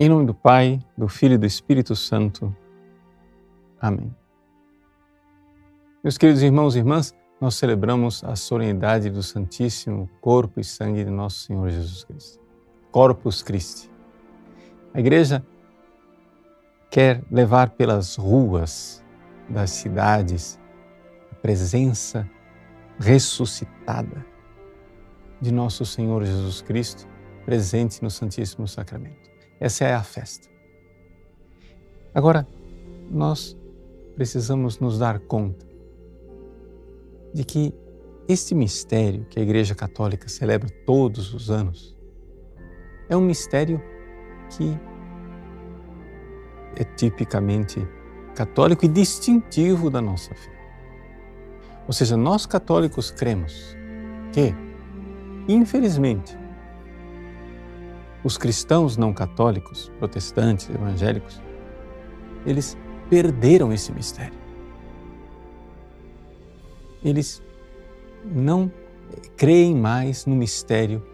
Em nome do Pai, do Filho e do Espírito Santo. Amém. Meus queridos irmãos e irmãs, nós celebramos a solenidade do Santíssimo Corpo e Sangue de Nosso Senhor Jesus Cristo. Corpus Christi. A Igreja quer levar pelas ruas das cidades a presença ressuscitada de Nosso Senhor Jesus Cristo presente no Santíssimo Sacramento. Essa é a festa. Agora, nós precisamos nos dar conta de que este mistério que a Igreja Católica celebra todos os anos é um mistério que é tipicamente católico e distintivo da nossa fé. Ou seja, nós católicos cremos que, infelizmente, os cristãos não católicos, protestantes, evangélicos, eles perderam esse mistério. Eles não creem mais no mistério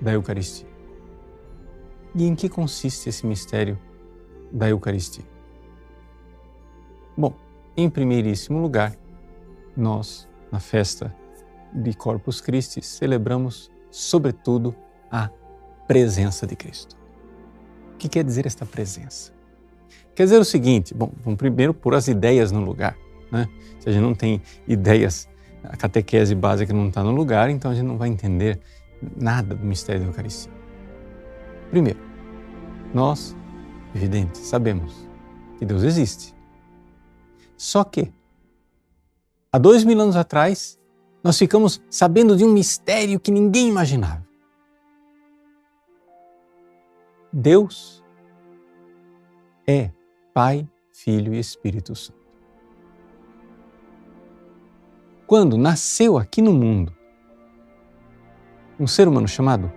da Eucaristia. E em que consiste esse mistério da Eucaristia? Bom, em primeiríssimo lugar, nós, na festa de Corpus Christi, celebramos, sobretudo, a presença de Cristo. O que quer dizer esta presença? Quer dizer o seguinte: bom, vamos primeiro pôr as ideias no lugar. Né? Se a gente não tem ideias, a catequese básica não está no lugar, então a gente não vai entender nada do mistério da Eucaristia. Primeiro, nós, evidente, sabemos que Deus existe. Só que, há dois mil anos atrás, nós ficamos sabendo de um mistério que ninguém imaginava. Deus é Pai, Filho e Espírito Santo. Quando nasceu aqui no mundo um ser humano chamado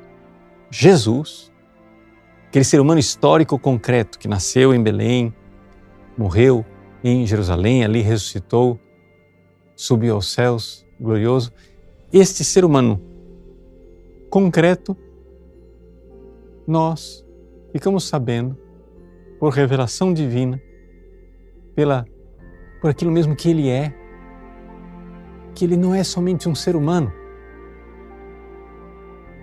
Jesus, aquele ser humano histórico concreto que nasceu em Belém, morreu em Jerusalém, ali ressuscitou, subiu aos céus, glorioso. Este ser humano concreto, nós ficamos sabendo, por revelação divina, pela, por aquilo mesmo que ele é, que ele não é somente um ser humano,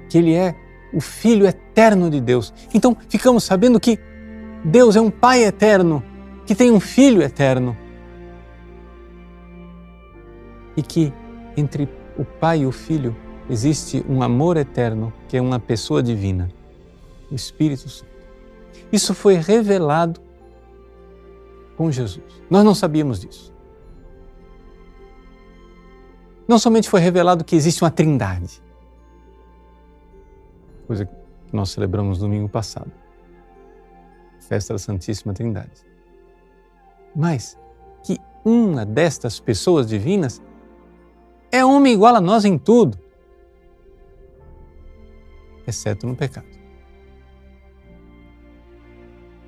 que ele é o Filho eterno de Deus. Então ficamos sabendo que Deus é um Pai eterno, que tem um Filho eterno. E que entre o Pai e o Filho existe um amor eterno, que é uma pessoa divina, o Espírito. Isso foi revelado com Jesus. Nós não sabíamos disso. Não somente foi revelado que existe uma trindade, coisa que nós celebramos domingo passado, festa da Santíssima Trindade, mas que uma destas pessoas divinas é homem igual a nós em tudo, exceto no pecado.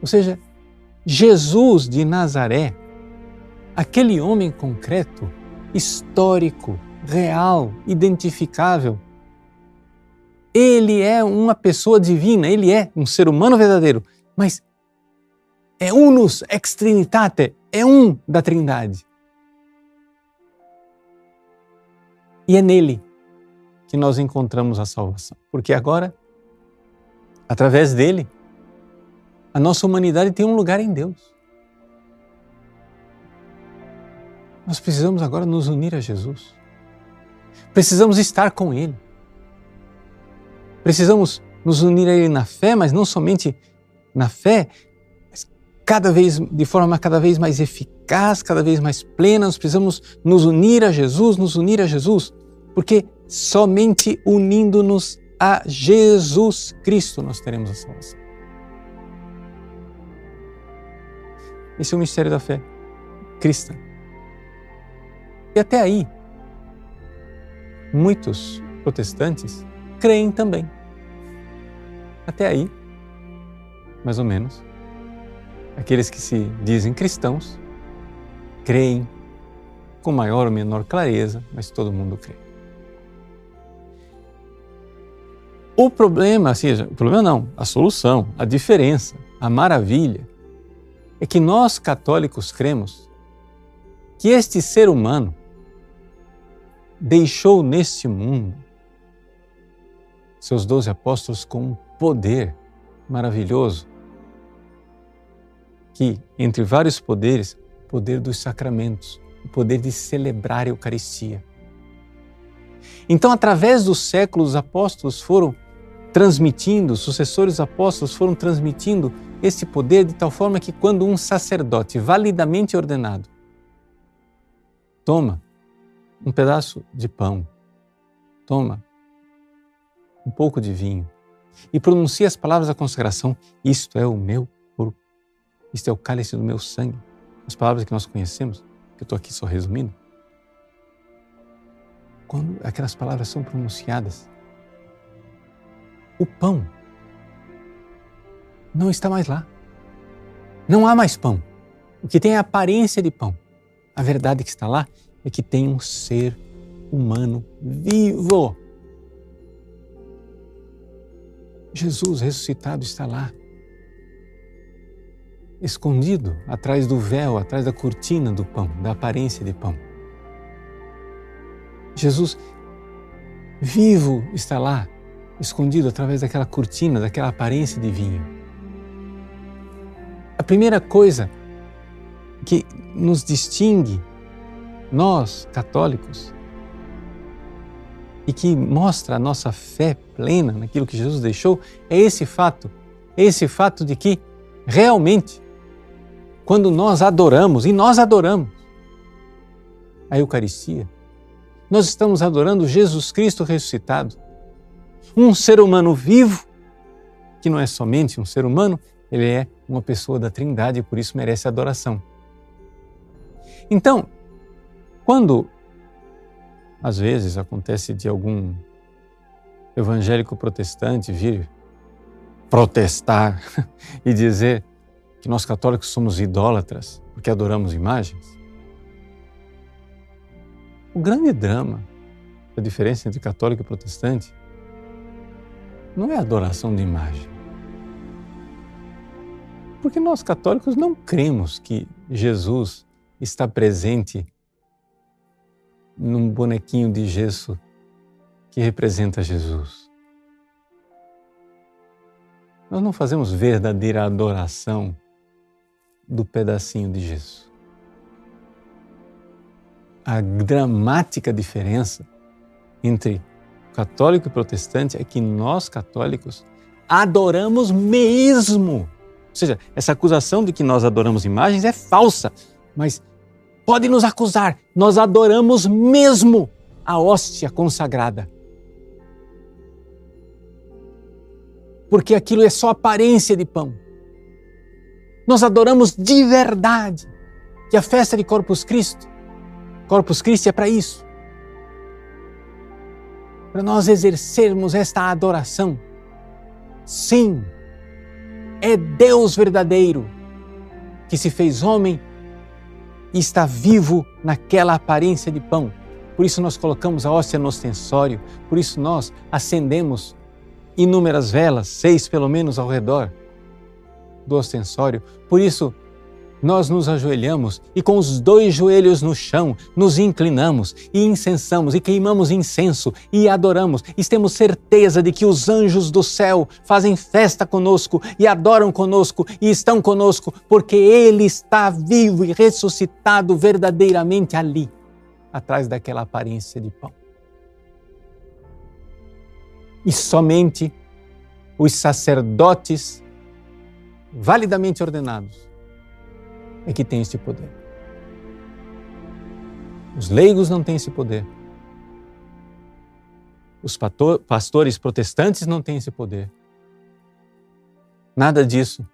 Ou seja, Jesus de Nazaré, aquele homem concreto, histórico, real, identificável, ele é uma pessoa divina, ele é um ser humano verdadeiro, mas é unus ex trinitate, é um da Trindade. E é nele que nós encontramos a salvação, porque agora, através dele, a nossa humanidade tem um lugar em Deus. Nós precisamos agora nos unir a Jesus. Precisamos estar com Ele. Precisamos nos unir a Ele na fé, mas não somente na fé, mas cada vez de forma cada vez mais eficaz, cada vez mais plena. Nós precisamos nos unir a Jesus, nos unir a Jesus, porque somente unindo-nos a Jesus Cristo nós teremos a salvação. Esse é o mistério da fé cristã. E até aí, muitos protestantes creem também. Até aí, mais ou menos, aqueles que se dizem cristãos creem com maior ou menor clareza, mas todo mundo crê. O problema, assim, o problema não, a solução, a diferença, a maravilha é que nós católicos cremos que este ser humano deixou neste mundo seus doze apóstolos com um poder maravilhoso que, entre vários poderes, o poder dos sacramentos, o poder de celebrar a Eucaristia. Então, através dos séculos, os apóstolos foram transmitindo, sucessores apóstolos foram transmitindo esse poder de tal forma que quando um sacerdote validamente ordenado toma um pedaço de pão, toma um pouco de vinho e pronuncia as palavras da consagração: Isto é o meu corpo, isto é o cálice do meu sangue. As palavras que nós conhecemos, que eu estou aqui só resumindo. Quando aquelas palavras são pronunciadas, o pão não está mais lá. Não há mais pão. O que tem é a aparência de pão. A verdade que está lá é que tem um ser humano vivo. Jesus ressuscitado está lá, escondido atrás do véu, atrás da cortina do pão, da aparência de pão. Jesus vivo está lá, escondido através daquela cortina, daquela aparência de vinho. A primeira coisa que nos distingue, nós católicos, e que mostra a nossa fé plena naquilo que Jesus deixou, é esse fato, é esse fato de que realmente, quando nós adoramos, e nós adoramos a Eucaristia, nós estamos adorando Jesus Cristo ressuscitado, um ser humano vivo, que não é somente um ser humano, ele é uma pessoa da Trindade e por isso merece adoração. Então, quando às vezes acontece de algum evangélico protestante vir protestar e dizer que nós católicos somos idólatras porque adoramos imagens. O grande drama da diferença entre católico e protestante não é adoração de imagem. Porque nós católicos não cremos que Jesus está presente num bonequinho de gesso que representa Jesus. Nós não fazemos verdadeira adoração do pedacinho de gesso. A dramática diferença entre católico e protestante é que nós católicos adoramos mesmo. Ou seja, essa acusação de que nós adoramos imagens é falsa, mas pode nos acusar, nós adoramos mesmo a hóstia consagrada. Porque aquilo é só aparência de pão. Nós adoramos de verdade. Que a festa de Corpus Christi, Corpus Christi é para isso. Para nós exercermos esta adoração. Sim, é Deus verdadeiro que se fez homem e está vivo naquela aparência de pão. Por isso nós colocamos a hóstia no ostensório, por isso nós acendemos inúmeras velas, seis pelo menos ao redor do ostensório. Por isso nós nos ajoelhamos e com os dois joelhos no chão nos inclinamos e incensamos e queimamos incenso e adoramos e temos certeza de que os anjos do céu fazem festa conosco e adoram conosco e estão conosco porque Ele está vivo e ressuscitado verdadeiramente ali, atrás daquela aparência de pão. E somente os sacerdotes validamente ordenados é que tem este poder. Os leigos não têm esse poder. Os pastores protestantes não têm esse poder. Nada disso,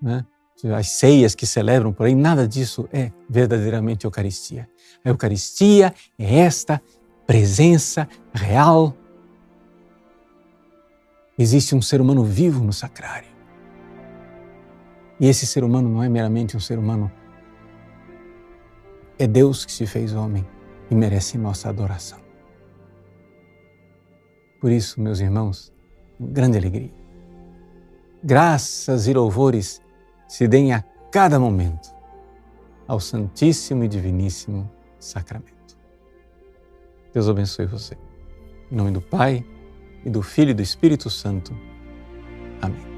né? as ceias que celebram por aí, nada disso é verdadeiramente Eucaristia. A Eucaristia é esta presença real. Existe um ser humano vivo no sacrário. E esse ser humano não é meramente um ser humano, é Deus que se fez homem e merece nossa adoração. Por isso, meus irmãos, grande alegria. Graças e louvores se deem a cada momento ao Santíssimo e Diviníssimo Sacramento. Deus abençoe você. Em nome do Pai, e do Filho e do Espírito Santo. Amém.